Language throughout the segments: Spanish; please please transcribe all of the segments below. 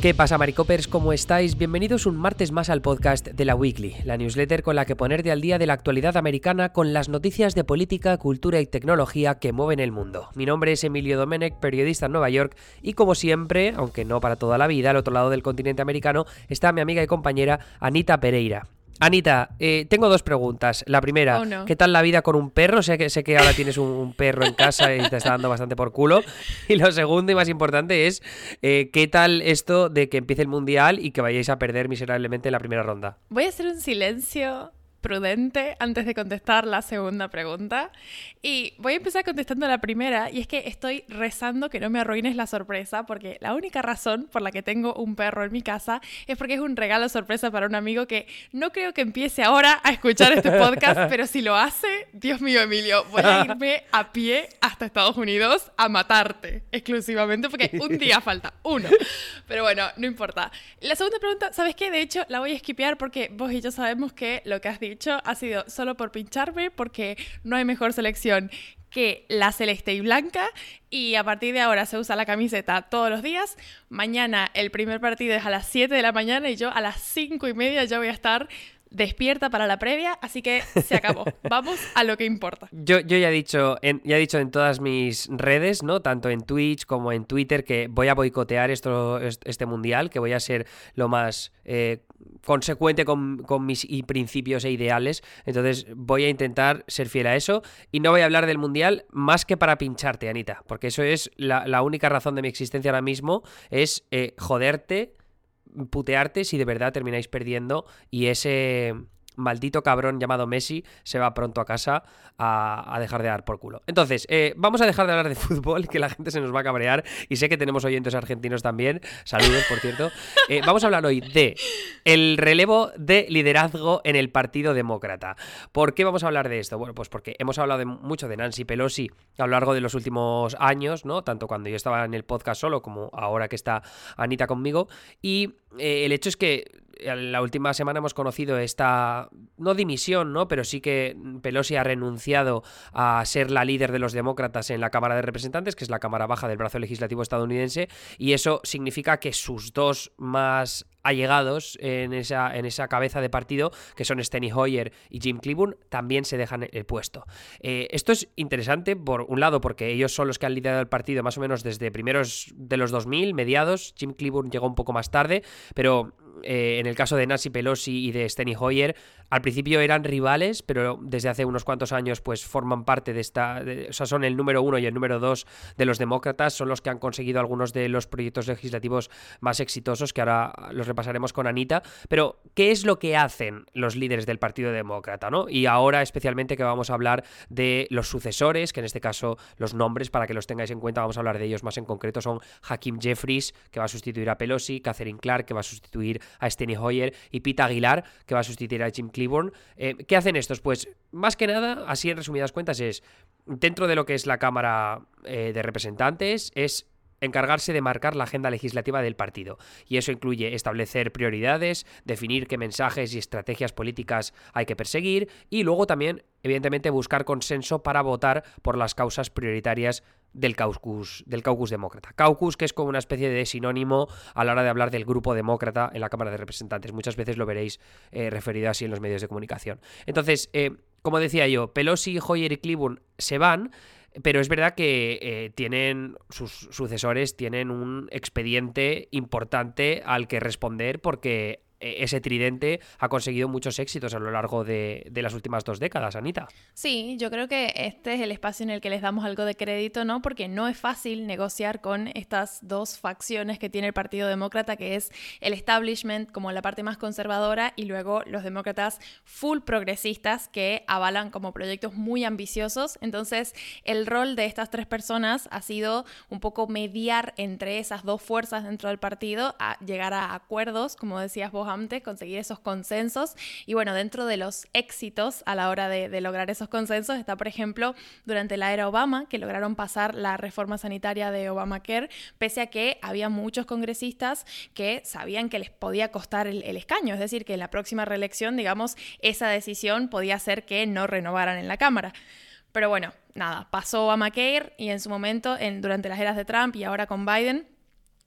¿Qué pasa, Maricopers? ¿Cómo estáis? Bienvenidos un martes más al podcast de la Weekly, la newsletter con la que ponerte al día de la actualidad americana con las noticias de política, cultura y tecnología que mueven el mundo. Mi nombre es Emilio Domenech, periodista en Nueva York, y como siempre, aunque no para toda la vida, al otro lado del continente americano está mi amiga y compañera Anita Pereira. Anita, eh, tengo dos preguntas. La primera, Oh, no. ¿qué tal la vida con un perro? Sé que, sé que ahora tienes un, un perro en casa y te está dando bastante por culo. Y lo segundo y más importante es, eh, ¿qué tal esto de que empiece el Mundial y que vayáis a perder miserablemente en la primera ronda? Voy a hacer un silencio prudente antes de contestar la segunda pregunta. Y voy a empezar contestando la primera, y es que estoy rezando que no me arruines la sorpresa, porque la única razón por la que tengo un perro en mi casa es porque es un regalo sorpresa para un amigo que no creo que empiece ahora a escuchar este podcast, pero si lo hace, Dios mío, Emilio, voy a irme a pie hasta Estados Unidos a matarte exclusivamente, porque un día falta, uno. Pero bueno, no importa. La segunda pregunta, ¿sabes qué? De hecho, la voy a esquipear porque vos y yo sabemos que lo que has dicho ha sido solo por pincharme, porque no hay mejor selección que la celeste y blanca y a partir de ahora se usa la camiseta todos los días. Mañana el primer partido es a las 7 de la mañana y yo a las 5 y media ya voy a estar despierta para la previa, así que se acabó. Vamos a lo que importa. Yo, yo ya he dicho, en, ya he dicho en todas mis redes, ¿no? Tanto en Twitch como en Twitter, que voy a boicotear esto, est- este mundial, que voy a ser lo más eh, consecuente con, mis principios e ideales. Entonces voy a intentar ser fiel a eso. Y no voy a hablar del mundial más que para pincharte, Anita. Porque eso es la, la única razón de mi existencia ahora mismo. Es eh, joderte putearte si de verdad termináis perdiendo y ese maldito cabrón llamado Messi se va pronto a casa a, dejar de dar por culo. Entonces, eh, vamos a dejar de hablar de fútbol, que la gente se nos va a cabrear y sé que tenemos oyentes argentinos también. Saludos, por cierto. Eh, vamos a hablar hoy de el relevo de liderazgo en el Partido Demócrata. ¿Por qué vamos a hablar de esto? Bueno, pues porque hemos hablado mucho de Nancy Pelosi a lo largo de los últimos años, ¿no? Tanto cuando yo estaba en el podcast solo como ahora que está Anita conmigo. Y eh, el hecho es que la última semana hemos conocido esta, no dimisión, ¿no? Pero sí que Pelosi ha renunciado a ser la líder de los demócratas en la Cámara de Representantes, que es la Cámara Baja del brazo legislativo estadounidense, y eso significa que sus dos más allegados en esa, en esa cabeza de partido, que son Steny Hoyer y Jim Clyburn, también se dejan el puesto. Eh, esto es interesante, por un lado, porque ellos son los que han liderado el partido más o menos desde primeros de los 2000, mediados. Jim Clyburn llegó un poco más tarde, pero eh, en el caso de Nancy Pelosi y de Steny Hoyer, al principio eran rivales, pero desde hace unos cuantos años pues forman parte de esta, de- o sea, son el número uno y el número dos de los demócratas, son los que han conseguido algunos de los proyectos legislativos más exitosos, que ahora los repasaremos con Anita, pero ¿qué es lo que hacen los líderes del Partido Demócrata, no? Y ahora especialmente que vamos a hablar de los sucesores, que en este caso los nombres, para que los tengáis en cuenta, vamos a hablar de ellos más en concreto, son Hakim Jeffries, que va a sustituir a Pelosi, Catherine Clark, que va a sustituir a Steny Hoyer, y Pete Aguilar, que va a sustituir a Jim Eh, ¿Qué hacen estos? Pues más que nada, así en resumidas cuentas, es dentro de lo que es la Cámara eh, de Representantes, es encargarse de marcar la agenda legislativa del partido. Y eso incluye establecer prioridades, definir qué mensajes y estrategias políticas hay que perseguir y luego también, evidentemente, buscar consenso para votar por las causas prioritarias del caucus, del caucus demócrata. Caucus que es como una especie de sinónimo a la hora de hablar del grupo demócrata en la Cámara de Representantes. Muchas veces lo veréis eh, referido así en los medios de comunicación. Entonces, eh, como decía yo, Pelosi, Hoyer y Cleburne se van, pero es verdad que eh, tienen sus sucesores tienen un expediente importante al que responder porque ese tridente ha conseguido muchos éxitos a lo largo de, de las últimas dos décadas, Anita. Sí, yo creo que este es el espacio en el que les damos algo de crédito, ¿no? Porque no es fácil negociar con estas dos facciones que tiene el Partido Demócrata, que es el establishment como la parte más conservadora y luego los demócratas full progresistas que avalan como proyectos muy ambiciosos. Entonces, el rol de estas tres personas ha sido un poco mediar entre esas dos fuerzas dentro del partido, a llegar a acuerdos, como decías vos antes, conseguir esos consensos. Y bueno, dentro de los éxitos a la hora de, lograr esos consensos está, por ejemplo, durante la era Obama, que lograron pasar la reforma sanitaria de Obamacare, pese a que había muchos congresistas que sabían que les podía costar el, escaño, es decir, que en la próxima reelección, digamos, esa decisión podía hacer que no renovaran en la Cámara. Pero bueno, nada, pasó Obamacare y en su momento, en, durante las eras de Trump y ahora con Biden,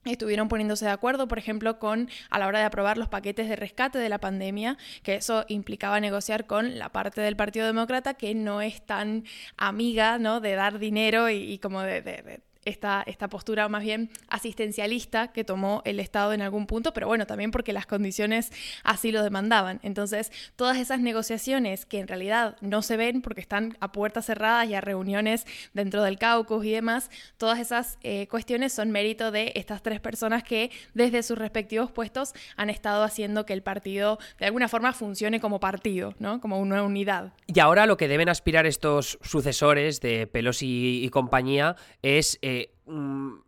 estuvieron poniéndose de acuerdo, por ejemplo, con a la hora de aprobar los paquetes de rescate de la pandemia, que eso implicaba negociar con la parte del Partido Demócrata que no es tan amiga, ¿no? De dar dinero y, como de esta, esta postura más bien asistencialista que tomó el Estado en algún punto, pero bueno, también porque las condiciones así lo demandaban. Entonces, todas esas negociaciones que en realidad no se ven porque están a puertas cerradas y a reuniones dentro del caucus y demás, todas esas eh, cuestiones son mérito de estas tres personas que desde sus respectivos puestos han estado haciendo que el partido de alguna forma funcione como partido, ¿no? Como una unidad. Y ahora lo que deben aspirar estos sucesores de Pelosi y compañía es... Eh, 嗯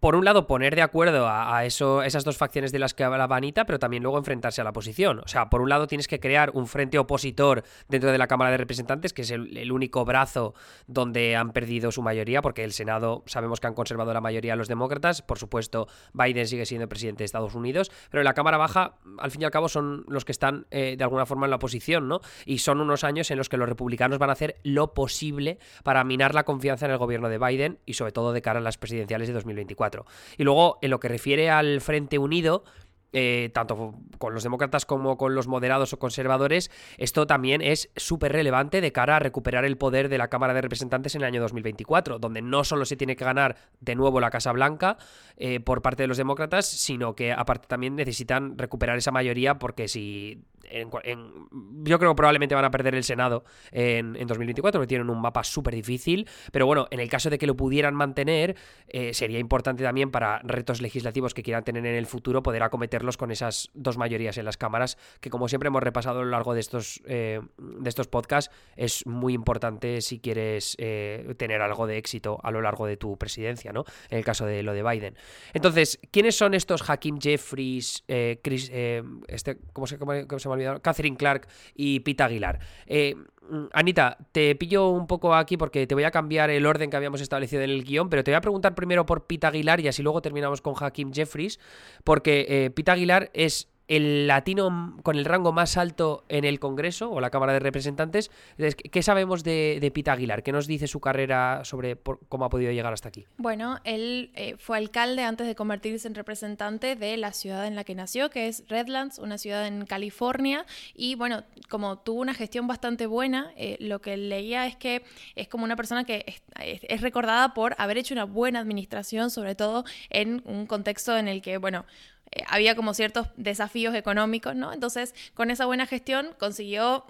por un lado, poner de acuerdo a, eso, esas dos facciones de las que hablaba Anita, pero también luego enfrentarse a la oposición. O sea, por un lado tienes que crear un frente opositor dentro de la Cámara de Representantes, que es el, único brazo donde han perdido su mayoría, porque el Senado sabemos que han conservado la mayoría los demócratas. Por supuesto, Biden sigue siendo presidente de Estados Unidos, pero en la Cámara Baja, al fin y al cabo, son los que están eh, de alguna forma en la oposición, ¿no? Y son unos años en los que los republicanos van a hacer lo posible para minar la confianza en el gobierno de Biden y sobre todo de cara a las presidenciales de 2020. Y luego, en lo que refiere al Frente Unido, eh, tanto con los demócratas como con los moderados o conservadores, esto también es súper relevante de cara a recuperar el poder de la Cámara de Representantes en el año 2024, donde no solo se tiene que ganar de nuevo la Casa Blanca eh, por parte de los demócratas, sino que aparte también necesitan recuperar esa mayoría porque si yo creo que probablemente van a perder el Senado en, 2024, porque tienen un mapa súper difícil. Pero bueno, en el caso de que lo pudieran mantener, eh, sería importante también para retos legislativos que quieran tener en el futuro poder acometerlos con esas dos mayorías en las cámaras, que como siempre hemos repasado a lo largo de estos, eh, de estos podcasts, es muy importante si quieres eh, tener algo de éxito a lo largo de tu presidencia, ¿no? En el caso de lo de Biden. Entonces, ¿quiénes son estos Hakim Jeffries, Chris, este, ¿cómo se, cómo se llama? Catherine Clark y Pete Aguilar. Eh, Anita, te pillo un poco aquí porque te voy a cambiar el orden que habíamos establecido en el guion, pero te voy a preguntar primero por Pete Aguilar y así luego terminamos con Hakim Jeffries, porque eh, Pete Aguilar es el latino con el rango más alto en el Congreso o la Cámara de Representantes. ¿Qué sabemos de, Pita Aguilar? ¿Qué nos dice su carrera sobre cómo ha podido llegar hasta aquí? Bueno, él eh, fue alcalde antes de convertirse en representante de la ciudad en la que nació, que es Redlands, una ciudad en California. Y bueno, como tuvo una gestión bastante buena, eh, lo que leía es que es como una persona que es recordada por haber hecho una buena administración, sobre todo en un contexto en el que, bueno, eh, había como ciertos desafíos económicos, ¿no? Entonces, con esa buena gestión consiguió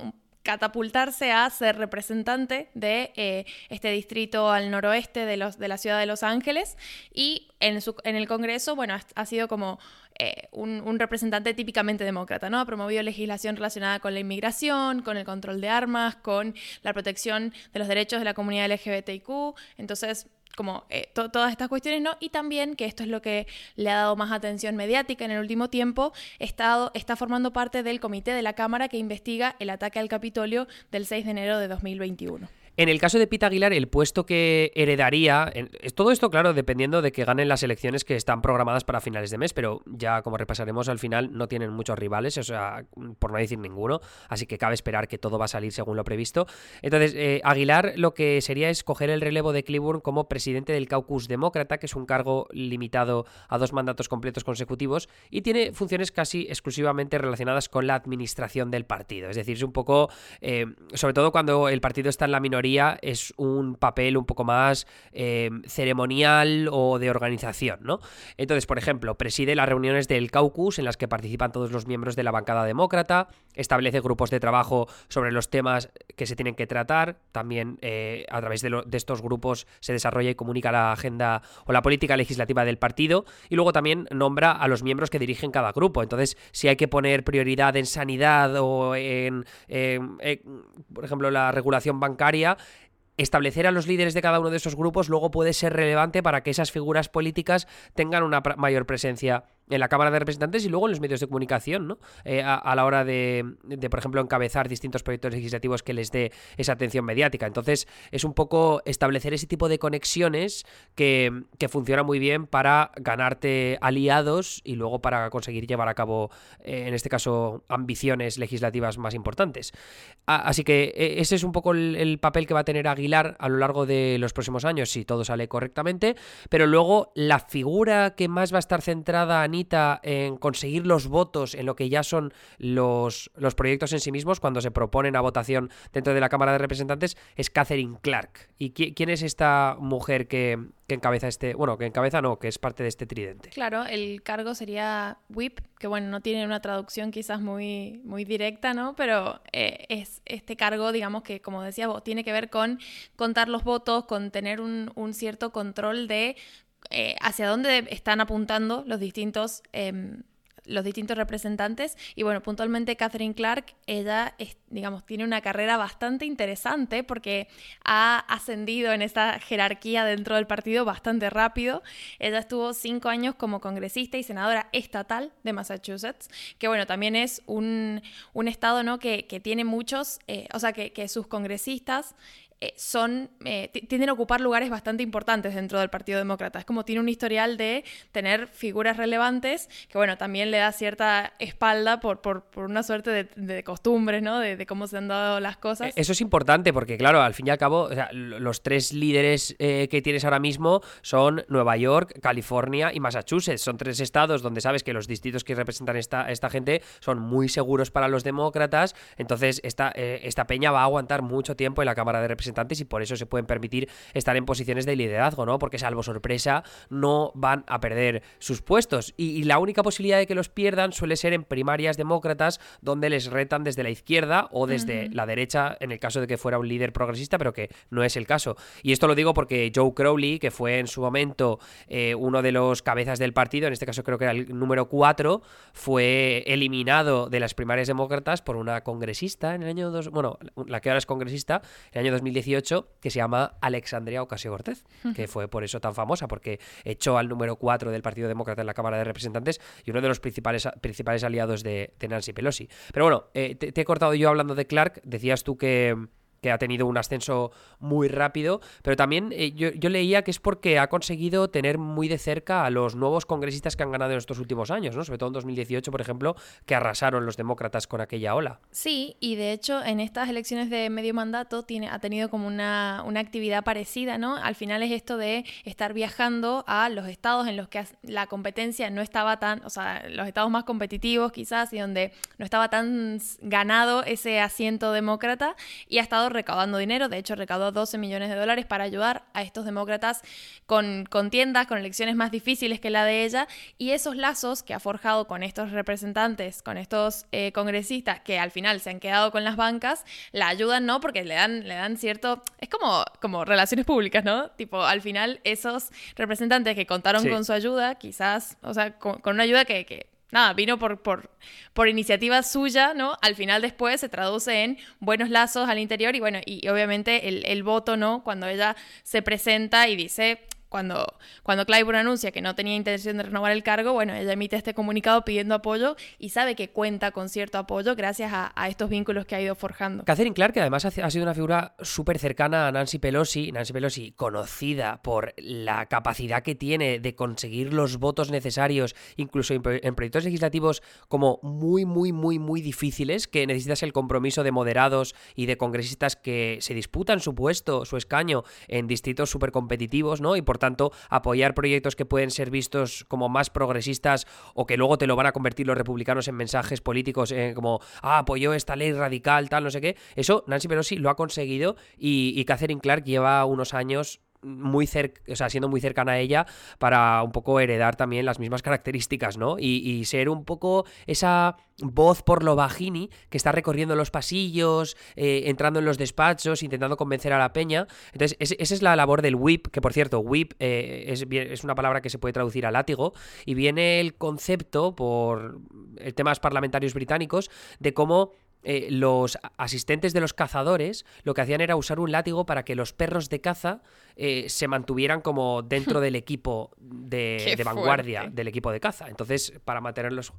catapultarse a ser representante de eh, este distrito al noroeste de, los, de la ciudad de Los Ángeles y en, en el Congreso, bueno, ha, sido como eh, un, un, representante típicamente demócrata, ¿no? Ha promovido legislación relacionada con la inmigración, con el control de armas, con la protección de los derechos de la comunidad LGBTIQ, entonces como eh, todas estas cuestiones, ¿no? Y también, que esto es lo que le ha dado más atención mediática en el último tiempo, estado, está formando parte del comité de la Cámara que investiga el ataque al Capitolio del 6 de enero de 2021. En el caso de Pita Aguilar, el puesto que heredaría, todo esto, claro, dependiendo de que ganen las elecciones que están programadas para finales de mes, pero ya como repasaremos al final, no tienen muchos rivales, o sea, por no decir ninguno, así que cabe esperar que todo va a salir según lo previsto. Entonces, eh, Aguilar lo que sería es coger el relevo de Cleburne como presidente del caucus demócrata, que es un cargo limitado a dos mandatos completos consecutivos y tiene funciones casi exclusivamente relacionadas con la administración del partido. Es decir, es un poco, eh, sobre todo cuando el partido está en la minoría, es un papel un poco más eh, ceremonial o de organización, ¿no? Entonces, por ejemplo, preside las reuniones del caucus en las que participan todos los miembros de la bancada demócrata, establece grupos de trabajo sobre los temas que se tienen que tratar, también eh, a través de, de estos grupos se desarrolla y comunica la agenda o la política legislativa del partido y luego también nombra a los miembros que dirigen cada grupo. Entonces, si hay que poner prioridad en sanidad o en, por ejemplo, la regulación bancaria, establecer a los líderes de cada uno de esos grupos luego puede ser relevante para que esas figuras políticas tengan una mayor presencia en la Cámara de Representantes y luego en los medios de comunicación, ¿no? Eh, a, la hora de, por ejemplo, encabezar distintos proyectos legislativos que les dé esa atención mediática. Entonces, es un poco establecer ese tipo de conexiones que, que funciona muy bien para ganarte aliados y luego para conseguir llevar a cabo, eh, en este caso, ambiciones legislativas más importantes. así que e, ese es un poco el papel que va a tener Aguilar a lo largo de los próximos años, si todo sale correctamente, pero luego la figura que más va a estar centrada, En conseguir los votos en lo que ya son los, los proyectos en sí mismos, cuando se proponen a votación dentro de la Cámara de Representantes, es Catherine Clark. ¿Y quién es esta mujer que, que encabeza este, bueno, que encabeza no, que es parte de este tridente. Claro, el cargo sería whip, que bueno, no tiene una traducción quizás muy, muy directa, ¿no? Pero eh, es este cargo, digamos que, como decía vos, tiene que ver con contar los votos, con tener un, cierto control de eh, hacia dónde están apuntando los distintos em, los distintos representantes. Y bueno, puntualmente Catherine Clark, ella, digamos, tiene una carrera bastante interesante porque ha ascendido en esa jerarquía dentro del partido bastante rápido. Ella estuvo cinco años como congresista y senadora estatal de Massachusetts, que bueno, también es un, estado, ¿no? Que, tiene muchos, eh, o sea, que, que sus congresistas son, eh, tienden a ocupar lugares bastante importantes dentro del Partido Demócrata. Es como tiene un historial de tener figuras relevantes, que bueno, también le da cierta espalda por, por, una suerte de, costumbres, ¿no? De, cómo se han dado las cosas. Eso es importante porque, claro, al fin y al cabo, los tres líderes eh, que tienes ahora mismo son Nueva York, California y Massachusetts. Son tres estados donde sabes que los distritos que representan esta, esta gente son muy seguros para los demócratas. Entonces, esta, esta peña va a aguantar mucho tiempo en la Cámara de Representantes y por eso se pueden permitir estar en posiciones de liderazgo, ¿no? Porque salvo sorpresa no van a perder sus puestos y, la única posibilidad de que los pierdan suele ser en primarias demócratas donde les retan desde la izquierda o desde la derecha en el caso de que fuera un líder progresista, pero que no es el caso. Y esto lo digo porque Joe Crowley, que fue en su momento eh, uno de los cabezas del partido, en este caso creo que era el número 4, fue eliminado de las primarias demócratas por una congresista en el año 2, bueno, la que ahora es congresista, en el año 2010 que se llama Alexandria Ocasio Cortez, que fue por eso tan famosa, porque echó al número 4 del Partido Demócrata en la Cámara de Representantes y uno de los principales, principales aliados de, Nancy Pelosi. Pero bueno, eh, te, he cortado yo hablando de Clark, decías tú que que ha tenido un ascenso muy rápido, pero también eh, yo, leía que es porque ha conseguido tener muy de cerca a los nuevos congresistas que han ganado en estos últimos años, ¿no? Sobre todo en 2018, por ejemplo, que arrasaron los demócratas con aquella ola. Sí, y de hecho en estas elecciones de medio mandato tiene, ha tenido como una, una actividad parecida, ¿no? Al final es esto de estar viajando a los estados en los que la competencia no estaba tan, o sea, los estados más competitivos quizás y donde no estaba tan ganado ese asiento demócrata y ha estado recaudando dinero, de hecho recaudó 12 millones de dólares para ayudar a estos demócratas con contiendas, con elecciones más difíciles que la de ella, y esos lazos que ha forjado con estos representantes, con estos eh, congresistas que al final se han quedado con las bancas, la ayudan, ¿no? Porque le dan, le dan cierto, es como, como relaciones públicas, ¿no? Tipo, al final esos representantes que contaron con su ayuda, quizás, o sea, con, una ayuda que, que nada, vino por, por, por, iniciativa suya, ¿no? Al final después se traduce en buenos lazos al interior y bueno, y obviamente el, el voto, ¿no? Cuando ella se presenta y dice, cuando, cuando Clyburn anuncia que no tenía intención de renovar el cargo, bueno, ella emite este comunicado pidiendo apoyo y sabe que cuenta con cierto apoyo gracias a, estos vínculos que ha ido forjando. Catherine Clark, que además ha, sido una figura súper cercana a Nancy Pelosi, Nancy Pelosi conocida por la capacidad que tiene de conseguir los votos necesarios, incluso en, proyectos legislativos como muy, muy, muy, muy difíciles, que necesitas el compromiso de moderados y de congresistas que se disputan su puesto, su escaño en distritos súper competitivos, ¿no? Y por tanto, apoyar proyectos que pueden ser vistos como más progresistas o que luego te lo van a convertir los republicanos en mensajes políticos como, ah, apoyó esta ley radical, tal, no sé qué. Eso Nancy Pelosi lo ha conseguido y, y Catherine Clark lleva unos años muy o sea, siendo muy cercana a ella para un poco heredar también las mismas características, ¿no? Y, ser un poco esa voz por lo bajini que está recorriendo los pasillos, eh, entrando en los despachos, intentando convencer a la peña. Entonces, esa es la labor del whip, que por cierto, whip eh, es, es, una palabra que se puede traducir a látigo, y viene el concepto por temas parlamentarios británicos de cómo eh, los asistentes de los cazadores lo que hacían era usar un látigo para que los perros de caza eh, se mantuvieran como dentro del equipo de, vanguardia fuerte. del equipo de caza. Entonces, para mantenerlos...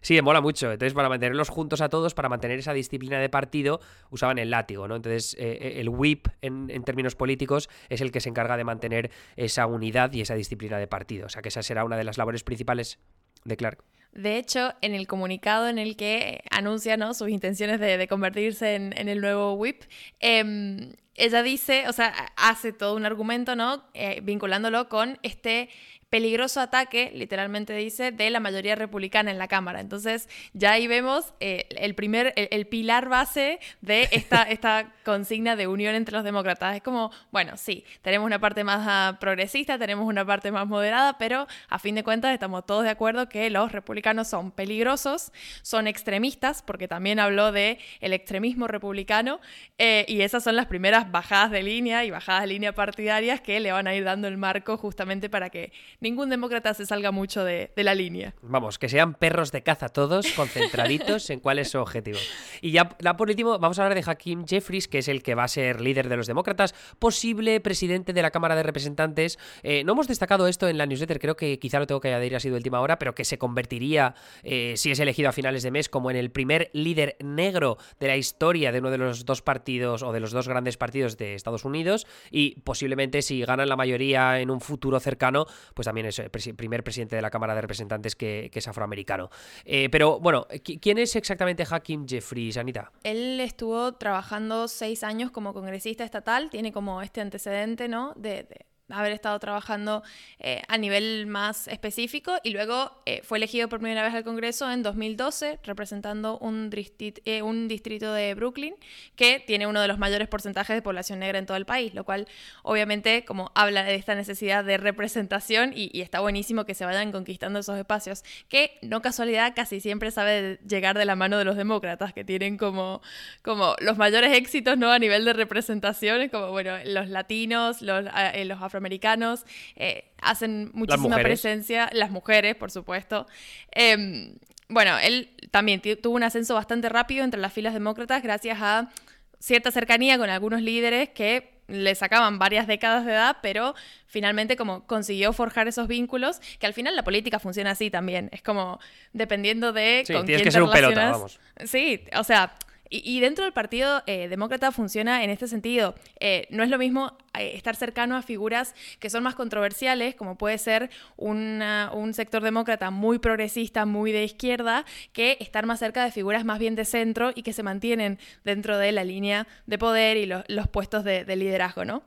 Sí, mola mucho. Entonces, para mantenerlos juntos a todos, para mantener esa disciplina de partido, usaban el látigo, ¿no? Entonces, eh, el whip en, en términos políticos es el que se encarga de mantener esa unidad y esa disciplina de partido. O sea, que esa será una de las labores principales de Clark. De hecho, en el comunicado en el que anuncia ¿no? sus intenciones de, convertirse en, en el nuevo whip, em, ella dice, o sea, hace todo un argumento, ¿no? Eh, vinculándolo con este peligroso ataque, literalmente dice, de la mayoría republicana en la Cámara. Entonces, ya ahí vemos eh, el primer, el, el pilar base de esta, esta consigna de unión entre los demócratas. Es como, bueno, sí, tenemos una parte más ah, progresista, tenemos una parte más moderada, pero a fin de cuentas estamos todos de acuerdo que los republicanos son peligrosos, son extremistas, porque también habló de el extremismo republicano, eh, y esas son las primeras bajadas de línea y bajadas de línea partidarias que le van a ir dando el marco justamente para que ningún demócrata se salga mucho de, la línea. Vamos, que sean perros de caza todos, concentraditos en cuál es su objetivo. Y ya, ya por último, vamos a hablar de Hakim Jeffries, que es el que va a ser líder de los demócratas, posible presidente de la Cámara de Representantes. Eh, no hemos destacado esto en la newsletter, creo que quizá lo tengo que añadir así de última hora, pero que se convertiría, eh, si es elegido a finales de mes, como en el primer líder negro de la historia de uno de los dos partidos o de los dos grandes partidos de Estados Unidos. Y posiblemente, si ganan la mayoría en un futuro cercano, pues también es el presi- primer presidente de la Cámara de Representantes que, es afroamericano. Eh, pero bueno, ¿qui- ¿quién es exactamente Hakim Jeffries, Anita? Él estuvo trabajando seis años como congresista estatal, tiene como este antecedente, ¿no? De haber estado trabajando eh, a nivel más específico y luego eh, fue elegido por primera vez al Congreso en 2012 representando un, distrit- eh, un distrito de Brooklyn que tiene uno de los mayores porcentajes de población negra en todo el país, lo cual obviamente como habla de esta necesidad de representación y, y está buenísimo que se vayan conquistando esos espacios, que no casualidad casi siempre sabe llegar de la mano de los demócratas, que tienen como, como los mayores éxitos ¿no? a nivel de representación, como bueno, los latinos, los, eh, los afroamericanos, eh, hacen muchísima presencia, las mujeres, por supuesto. Em, bueno, él también tuvo un ascenso bastante rápido entre las filas demócratas gracias a cierta cercanía con algunos líderes que le sacaban varias décadas de edad, pero finalmente como consiguió forjar esos vínculos, que al final la política funciona así también. Es como dependiendo de Sí, con tienes quién que te ser un pelota, vamos. Sí, o sea, y, y dentro del partido eh, demócrata funciona en este sentido. Eh, no es lo mismo eh, estar cercano a figuras que son más controversiales, como puede ser una- un sector demócrata muy progresista, muy de izquierda, que estar más cerca de figuras más bien de centro y que se mantienen dentro de la línea de poder y los, puestos de liderazgo, ¿no?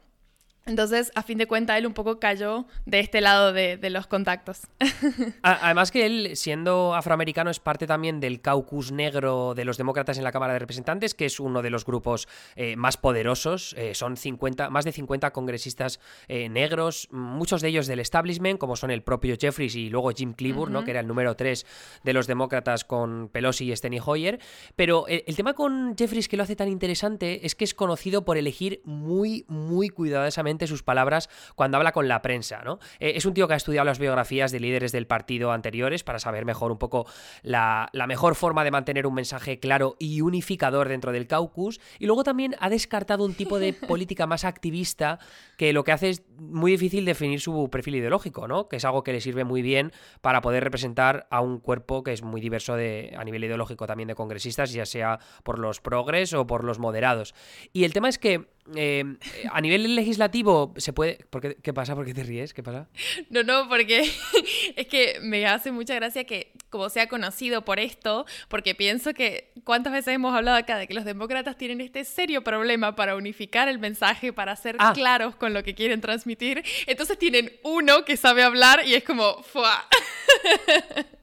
Entonces, a fin de cuentas, él un poco cayó de este lado de, de los contactos. Además que él, siendo afroamericano, es parte también del caucus negro de los demócratas en la Cámara de Representantes, que es uno de los grupos eh, más poderosos. Eh, son 50, más de 50 congresistas eh, negros, muchos de ellos del establishment, como son el propio Jeffries y luego Jim Clyburn, ¿no? que era el número 3 de los demócratas con Pelosi y Steny Hoyer. Pero el, el tema con Jeffries que lo hace tan interesante es que es conocido por elegir muy, muy cuidadosamente sus palabras cuando habla con la prensa, ¿no? Eh, es un tío que ha estudiado las biografías de líderes del partido anteriores para saber mejor un poco la, la mejor forma de mantener un mensaje claro y unificador dentro del caucus. Y luego también ha descartado un tipo de política más activista que lo que hace es muy difícil definir su perfil ideológico, ¿no? Que es algo que le sirve muy bien para poder representar a un cuerpo que es muy diverso de, a nivel ideológico también de congresistas, ya sea por los progres o por los moderados. Y el tema es que eh, a nivel legislativo se puede... ¿por qué, ¿Qué pasa? ¿Por qué te ríes? ¿Qué pasa? No, no, porque es que me hace mucha gracia que como sea conocido por esto, porque pienso que cuántas veces hemos hablado acá de que los demócratas tienen este serio problema para unificar el mensaje, para ser Ah. claros con lo que quieren transmitir. Entonces tienen uno que sabe hablar y es como, ¡fua!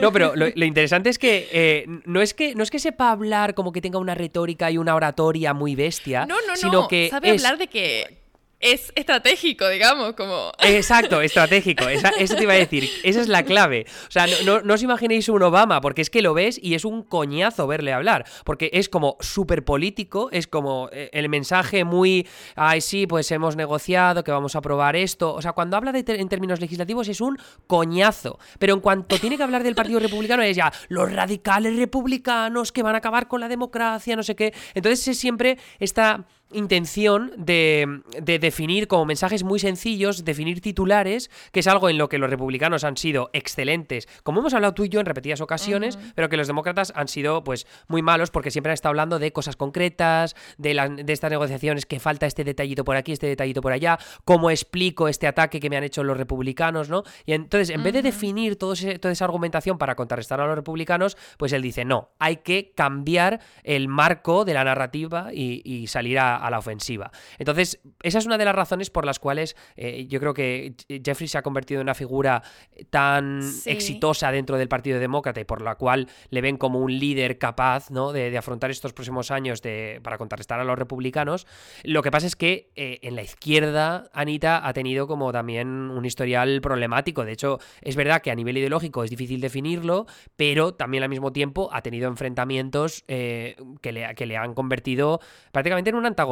No, pero lo, lo interesante es que, eh, no es que no es que sepa hablar como que tenga una retórica y una oratoria muy bestia, No, no, no, sino que sabe es- hablar de que es estratégico, digamos, como... Exacto, estratégico, esa, eso te iba a decir, esa es la clave. O sea, no, no, os imaginéis un Obama, porque es que lo ves y es un coñazo verle hablar, porque es como súper político, es como eh, el mensaje muy, ay sí, pues hemos negociado, que vamos a aprobar esto, o sea, cuando habla de en términos legislativos es un coñazo, pero en cuanto tiene que hablar del Partido Republicano es ya los radicales republicanos que van a acabar con la democracia, no sé qué, entonces es siempre esta intención de, definir como mensajes muy sencillos, definir titulares, que es algo en lo que los republicanos han sido excelentes, como hemos hablado tú y yo en repetidas ocasiones, pero que los demócratas han sido pues muy malos porque siempre han estado hablando de cosas concretas, de, de estas negociaciones que falta este detallito por aquí, este detallito por allá, cómo explico este ataque que me han hecho los republicanos, ¿no? Y entonces, en vez de definir todo toda esa argumentación para contrarrestar a los republicanos, pues él dice, no, hay que cambiar el marco de la narrativa y salir a a, la ofensiva. Entonces, esa es una de las razones por las cuales eh, yo creo que Jeffrey se ha convertido en una figura tan exitosa dentro del Partido Demócrata y por la cual le ven como un líder capaz ¿no? de, afrontar estos próximos años de, para contrarrestar a los republicanos. Lo que pasa es que eh, en la izquierda, Anita ha tenido como también un historial problemático. De hecho, es verdad que a nivel ideológico es difícil definirlo, pero también al mismo tiempo ha tenido enfrentamientos eh, que, le, que le han convertido prácticamente en un antagonista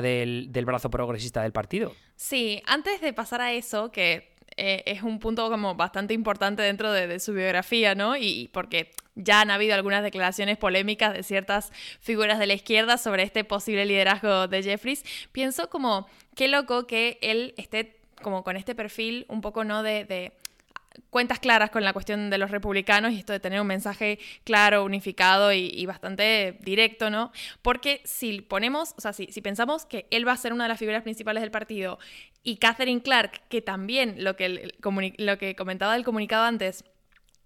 del, brazo progresista del partido. Sí, antes de pasar a eso, que eh, es un punto como bastante importante dentro de, su biografía, ¿no? Y porque ya han habido algunas declaraciones polémicas de ciertas figuras de la izquierda sobre este posible liderazgo de Jeffries, pienso como qué loco que él esté como con este perfil un poco, ¿no? de cuentas claras con la cuestión de los republicanos y esto de tener un mensaje claro, unificado y, bastante directo, ¿no? Porque si ponemos, o sea, si, si, pensamos que él va a ser una de las figuras principales del partido y Catherine Clark, que también lo que, lo que comentaba del comunicado antes,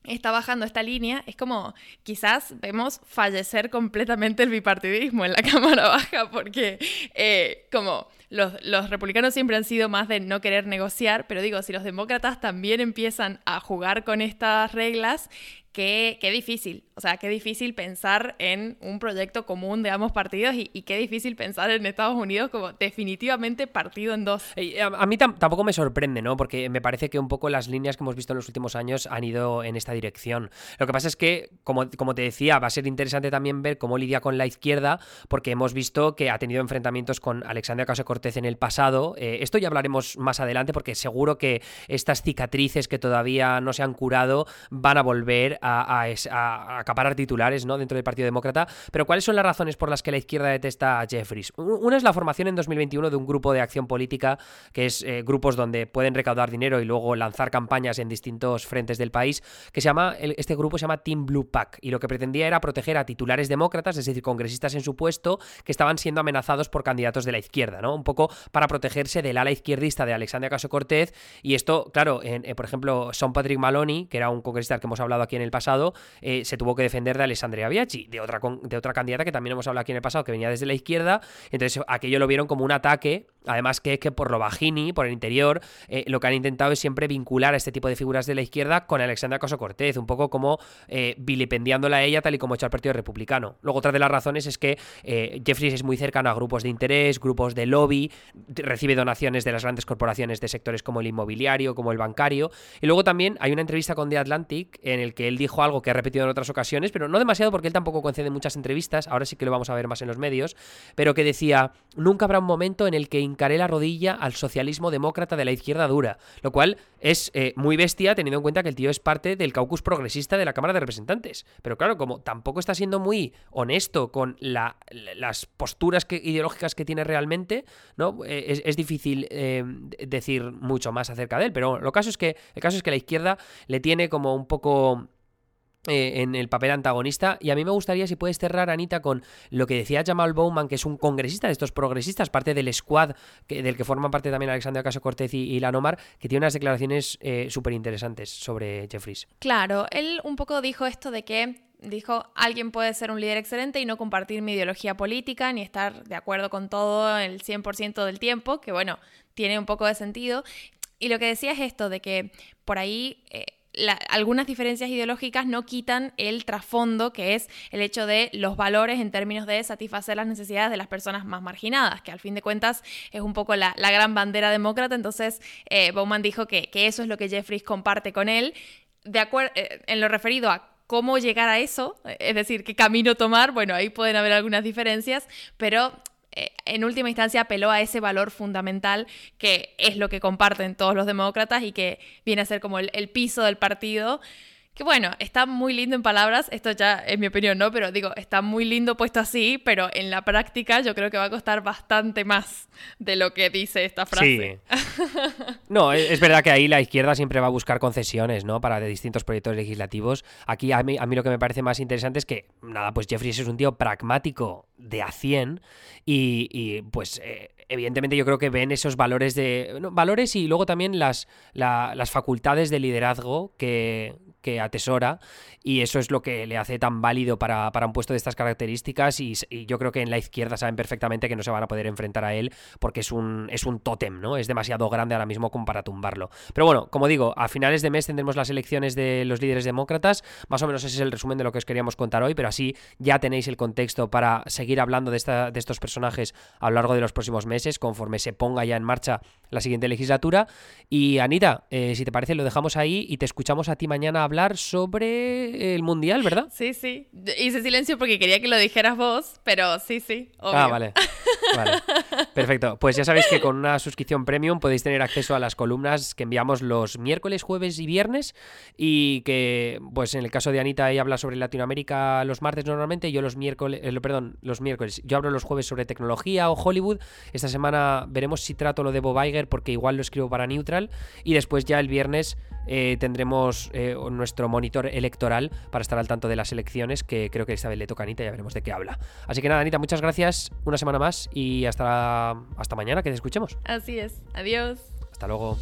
está bajando esta línea, es como quizás vemos fallecer completamente el bipartidismo en la Cámara Baja, porque eh, como los, republicanos siempre han sido más de no querer negociar, pero digo, si los demócratas también empiezan a jugar con estas reglas, qué, qué difícil. O sea, qué difícil pensar en un proyecto común de ambos partidos y, qué difícil pensar en Estados Unidos como definitivamente partido en dos. A, mí tampoco me sorprende, ¿no? Porque me parece que un poco las líneas que hemos visto en los últimos años han ido en esta dirección. Lo que pasa es que, como, como te decía, va a ser interesante también ver cómo lidia con la izquierda, porque hemos visto que ha tenido enfrentamientos con Alexandria Ocasio Cortez en el pasado. Eh, esto ya hablaremos más adelante, porque seguro que estas cicatrices que todavía no se han curado van a volver a, acaparar titulares ¿no? dentro del Partido Demócrata. Pero ¿cuáles son las razones por las que la izquierda detesta a Jeffries? Una es la formación en 2021 de un grupo de acción política, que es eh, grupos donde pueden recaudar dinero y luego lanzar campañas en distintos frentes del país, que se llama, este grupo se llama Team Blue Pack, y lo que pretendía era proteger a titulares demócratas, es decir, congresistas en su puesto, que estaban siendo amenazados por candidatos de la izquierda, ¿no? Un poco para protegerse del ala izquierdista de Alexandria Caso Cortez, y esto, claro, en, eh, por ejemplo, Son Patrick Maloney, que era un congresista que hemos hablado aquí en el pasado, eh, se tuvo que defender de Alessandria Biaggi, de otra, de otra candidata que también hemos hablado aquí en el pasado, que venía desde la izquierda. Entonces, aquello lo vieron como un ataque. Además, que que por lo bajini, por el interior, eh, lo que han intentado es siempre vincular a este tipo de figuras de la izquierda con Alexandra Coso Cortez, un poco como eh, vilipendiándola a ella, tal y como ha hecho el Partido Republicano. Luego, otra de las razones es que Jeffries es muy cercano a grupos de interés, grupos de lobby, recibe donaciones de las grandes corporaciones de sectores como el inmobiliario, como el bancario. Y luego también hay una entrevista con The Atlantic en el que él dijo algo que ha repetido en otras ocasiones, pero no demasiado porque él tampoco concede muchas entrevistas, ahora sí que lo vamos a ver más en los medios, pero que decía, nunca habrá un momento en el que hincaré la rodilla al socialismo demócrata de la izquierda dura, lo cual es eh, muy bestia teniendo en cuenta que el tío es parte del caucus progresista de la Cámara de Representantes. Pero claro, como tampoco está siendo muy honesto con las posturas ideológicas que tiene realmente, ¿no? Eh, es, difícil eh, decir mucho más acerca de él, pero lo caso es que, el caso es que la izquierda le tiene como un poco eh, en el papel antagonista. Y a mí me gustaría, si puedes cerrar, Anita, con lo que decía Jamal Bowman, que es un congresista de estos progresistas, parte del squad que, del que forman parte también Alexandria Caso Cortez y, la Lanomar, que tiene unas declaraciones eh, súper interesantes sobre Jeffries. Claro, él un poco dijo esto de que dijo, alguien puede ser un líder excelente y no compartir mi ideología política ni estar de acuerdo con todo el 100% del tiempo, que bueno, tiene un poco de sentido. Y lo que decía es esto, de que por ahí... Eh, algunas diferencias ideológicas no quitan el trasfondo, que es el hecho de los valores en términos de satisfacer las necesidades de las personas más marginadas, que al fin de cuentas es un poco la, gran bandera demócrata. Entonces, eh, Bowman dijo que, eso es lo que Jeffries comparte con él. De acuerdo, eh, en lo referido a cómo llegar a eso, es decir, qué camino tomar, bueno, ahí pueden haber algunas diferencias, pero eh, en última instancia apeló a ese valor fundamental que es lo que comparten todos los demócratas y que viene a ser como el, el piso del partido que bueno, está muy lindo en palabras, esto ya es mi opinión, ¿no? Pero digo, está muy lindo puesto así, pero en la práctica yo creo que va a costar bastante más de lo que dice esta frase. Sí. No, es verdad que ahí la izquierda siempre va a buscar concesiones, ¿no? Para de distintos proyectos legislativos. Aquí a mí, a mí lo que me parece más interesante es que, nada, pues Jeffries es un tío pragmático de a 100 y, pues... Eh, evidentemente yo creo que ven esos valores de valores y luego también las, las facultades de liderazgo que, que atesora y eso es lo que le hace tan válido para, un puesto de estas características y, yo creo que en la izquierda saben perfectamente que no se van a poder enfrentar a él porque es un, es un tótem, ¿no? Es demasiado grande ahora mismo como para tumbarlo. Pero bueno, como digo, a finales de mes tendremos las elecciones de los líderes demócratas, más o menos ese es el resumen de lo que os queríamos contar hoy, pero así ya tenéis el contexto para seguir hablando de, esta, de estos personajes a lo largo de los próximos meses, conforme se ponga ya en marcha la siguiente legislatura. Y Anita, eh, si te parece, lo dejamos ahí y te escuchamos a ti mañana hablar sobre el Mundial, ¿verdad? Sí, sí. Hice silencio porque quería que lo dijeras vos, pero sí, sí. Ah, vale. vale. Perfecto. Pues ya sabéis que con una suscripción premium podéis tener acceso a las columnas que enviamos los miércoles, jueves y viernes y que, pues en el caso de Anita, ella habla sobre Latinoamérica los martes normalmente, yo los miércoles, eh, perdón, los miércoles, yo hablo los jueves sobre tecnología o Hollywood. Esta semana veremos si trato lo de Bob Iger porque igual lo escribo para Neutral y después ya el viernes eh, tendremos eh, nuestro monitor electoral para estar al tanto de las elecciones, que creo que esta vez le toca a Anita, ya veremos de qué habla. Así que nada, Anita, muchas gracias, una semana más y hasta, hasta mañana que te escuchemos. Así es, adiós. Hasta luego.